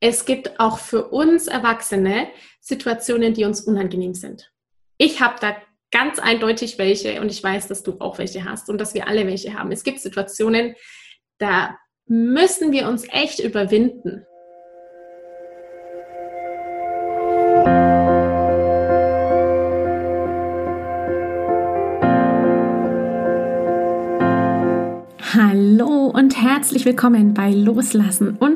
es gibt auch für uns Erwachsene Situationen, die uns unangenehm sind. Ich habe da ganz eindeutig welche und ich weiß, dass du auch welche hast und dass wir alle welche haben. Es gibt Situationen, da müssen wir uns echt überwinden. Hallo und herzlich willkommen bei Loslassen und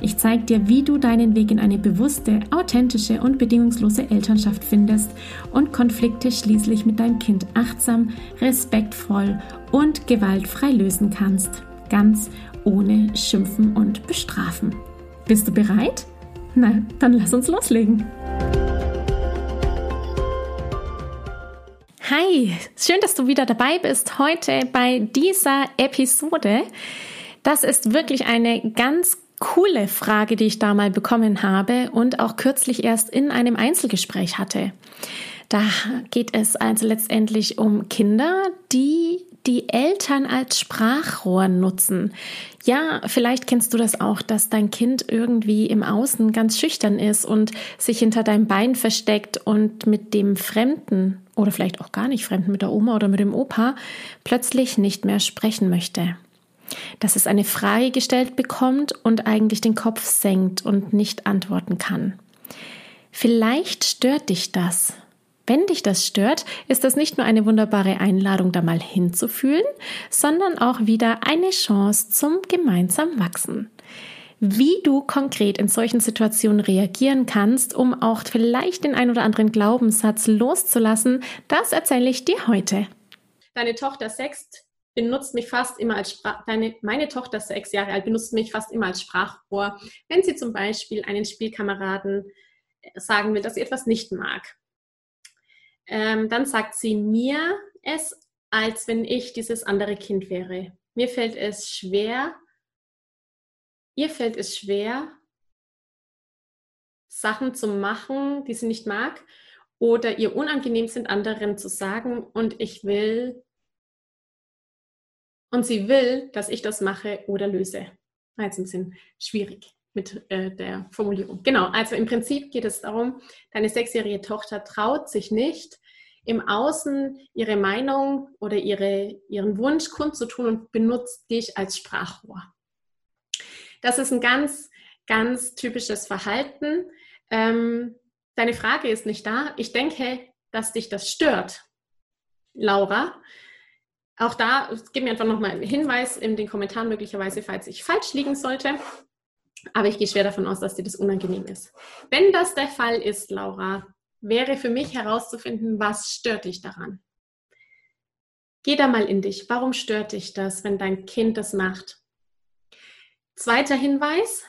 Ich zeige dir, wie du deinen Weg in eine bewusste, authentische und bedingungslose Elternschaft findest und Konflikte schließlich mit deinem Kind achtsam, respektvoll und gewaltfrei lösen kannst. Ganz ohne Schimpfen und Bestrafen. Bist du bereit? Na, dann lass uns loslegen. Hi, schön, dass du wieder dabei bist heute bei dieser Episode. Das ist wirklich eine ganz coole Frage, die ich da mal bekommen habe und auch kürzlich erst in einem Einzelgespräch hatte. Da geht es also letztendlich um Kinder, die die Eltern als Sprachrohr nutzen. Ja, vielleicht kennst du das auch, dass dein Kind irgendwie im Außen ganz schüchtern ist und sich hinter deinem Bein versteckt und mit dem Fremden oder vielleicht auch gar nicht Fremden, mit der Oma oder mit dem Opa plötzlich nicht mehr sprechen möchte dass es eine Frage gestellt bekommt und eigentlich den Kopf senkt und nicht antworten kann. Vielleicht stört dich das. Wenn dich das stört, ist das nicht nur eine wunderbare Einladung, da mal hinzufühlen, sondern auch wieder eine Chance zum gemeinsamen Wachsen. Wie du konkret in solchen Situationen reagieren kannst, um auch vielleicht den ein oder anderen Glaubenssatz loszulassen, das erzähle ich dir heute. Deine Tochter sext benutzt mich fast immer als Sprach, deine, meine Tochter ist sechs Jahre alt, benutzt mich fast immer als Sprachrohr, wenn sie zum Beispiel einen Spielkameraden äh, sagen will, dass sie etwas nicht mag. Ähm, dann sagt sie mir es, als wenn ich dieses andere Kind wäre. Mir fällt es schwer, ihr fällt es schwer, Sachen zu machen, die sie nicht mag, oder ihr unangenehm sind, anderen zu sagen, und ich will und sie will, dass ich das mache oder löse. War jetzt ein bisschen schwierig mit äh, der Formulierung. Genau, also im Prinzip geht es darum, deine sechsjährige Tochter traut sich nicht, im Außen ihre Meinung oder ihre, ihren Wunsch kundzutun und benutzt dich als Sprachrohr. Das ist ein ganz, ganz typisches Verhalten. Ähm, deine Frage ist nicht da. Ich denke, dass dich das stört, Laura. Auch da, gib mir einfach nochmal einen Hinweis in den Kommentaren möglicherweise, falls ich falsch liegen sollte. Aber ich gehe schwer davon aus, dass dir das unangenehm ist. Wenn das der Fall ist, Laura, wäre für mich herauszufinden, was stört dich daran. Geh da mal in dich. Warum stört dich das, wenn dein Kind das macht? Zweiter Hinweis.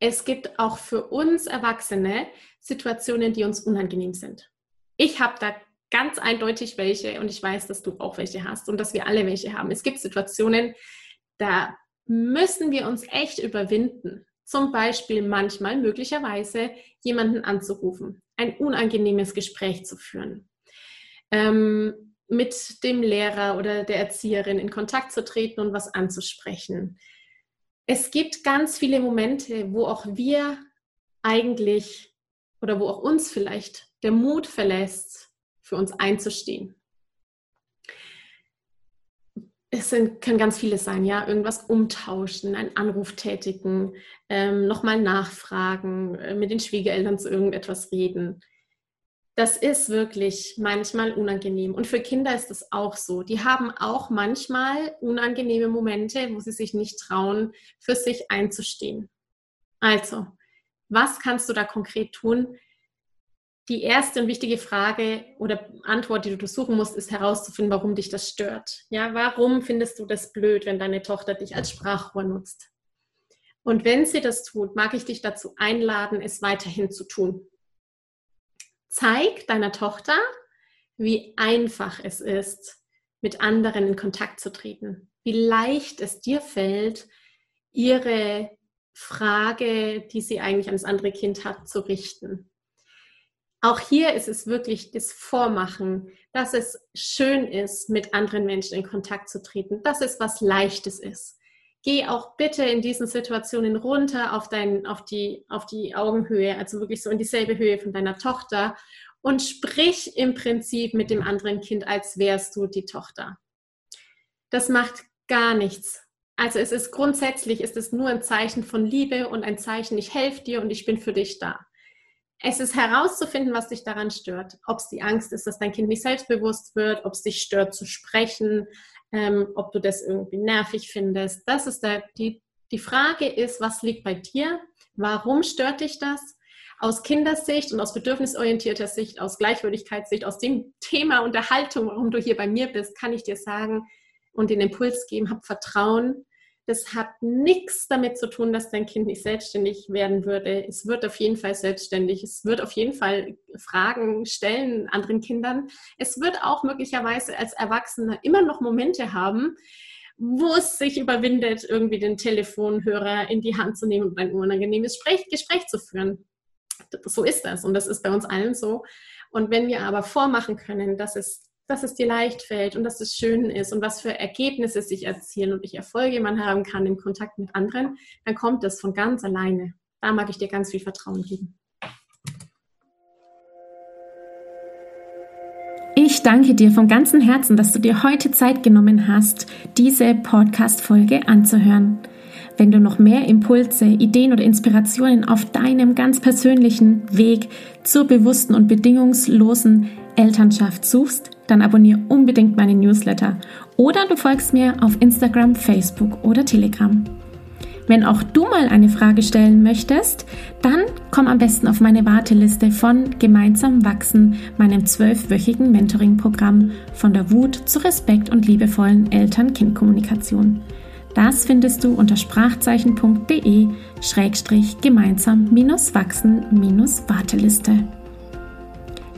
Es gibt auch für uns Erwachsene Situationen, die uns unangenehm sind. Ich habe da ganz eindeutig welche und ich weiß, dass du auch welche hast und dass wir alle welche haben. Es gibt Situationen, da müssen wir uns echt überwinden. Zum Beispiel manchmal möglicherweise jemanden anzurufen, ein unangenehmes Gespräch zu führen, ähm, mit dem Lehrer oder der Erzieherin in Kontakt zu treten und was anzusprechen. Es gibt ganz viele Momente, wo auch wir eigentlich oder wo auch uns vielleicht der Mut verlässt, für uns einzustehen. Es sind, können ganz viele sein, ja, irgendwas umtauschen, einen Anruf tätigen, ähm, nochmal nachfragen, äh, mit den Schwiegereltern zu irgendetwas reden. Das ist wirklich manchmal unangenehm. Und für Kinder ist es auch so. Die haben auch manchmal unangenehme Momente, wo sie sich nicht trauen, für sich einzustehen. Also, was kannst du da konkret tun, die erste und wichtige Frage oder Antwort, die du suchen musst, ist herauszufinden, warum dich das stört. Ja, warum findest du das blöd, wenn deine Tochter dich als Sprachrohr nutzt? Und wenn sie das tut, mag ich dich dazu einladen, es weiterhin zu tun. Zeig deiner Tochter, wie einfach es ist, mit anderen in Kontakt zu treten. wie leicht es dir fällt, ihre Frage, die sie eigentlich an das andere Kind hat, zu richten. Auch hier ist es wirklich das Vormachen, dass es schön ist, mit anderen Menschen in Kontakt zu treten, dass es was Leichtes ist. Geh auch bitte in diesen Situationen runter auf, dein, auf, die, auf die Augenhöhe, also wirklich so in dieselbe Höhe von deiner Tochter und sprich im Prinzip mit dem anderen Kind, als wärst du die Tochter. Das macht gar nichts. Also es ist grundsätzlich, ist es nur ein Zeichen von Liebe und ein Zeichen, ich helfe dir und ich bin für dich da. Es ist herauszufinden, was dich daran stört. Ob es die Angst ist, dass dein Kind nicht selbstbewusst wird, ob es dich stört zu sprechen, ähm, ob du das irgendwie nervig findest. Das ist der, die, die Frage ist, was liegt bei dir? Warum stört dich das? Aus Kindersicht und aus bedürfnisorientierter Sicht, aus Gleichwürdigkeitssicht, aus dem Thema Unterhaltung, warum du hier bei mir bist, kann ich dir sagen und den Impuls geben, hab Vertrauen, das hat nichts damit zu tun, dass dein Kind nicht selbstständig werden würde. Es wird auf jeden Fall selbstständig. Es wird auf jeden Fall Fragen stellen anderen Kindern. Es wird auch möglicherweise als Erwachsener immer noch Momente haben, wo es sich überwindet, irgendwie den Telefonhörer in die Hand zu nehmen und ein unangenehmes Gespräch, zu führen. So ist das und das ist bei uns allen so. Und wenn wir aber vormachen können, dass es dass es dir leicht fällt und dass es schön ist und was für Ergebnisse sich erzielen und ich Erfolge man haben kann im Kontakt mit anderen, dann kommt das von ganz alleine. Da mag ich dir ganz viel Vertrauen geben. Ich danke dir von ganzem Herzen, dass du dir heute Zeit genommen hast, diese Podcast-Folge anzuhören. Wenn du noch mehr Impulse, Ideen oder Inspirationen auf deinem ganz persönlichen Weg zur bewussten und bedingungslosen Elternschaft suchst, dann abonniere unbedingt meine Newsletter oder du folgst mir auf Instagram, Facebook oder Telegram. Wenn auch du mal eine Frage stellen möchtest, dann komm am besten auf meine Warteliste von Gemeinsam wachsen, meinem zwölfwöchigen Mentoring-Programm von der Wut zu Respekt und liebevollen Eltern-Kind-Kommunikation. Das findest du unter sprachzeichen.de-gemeinsam-wachsen-warteliste.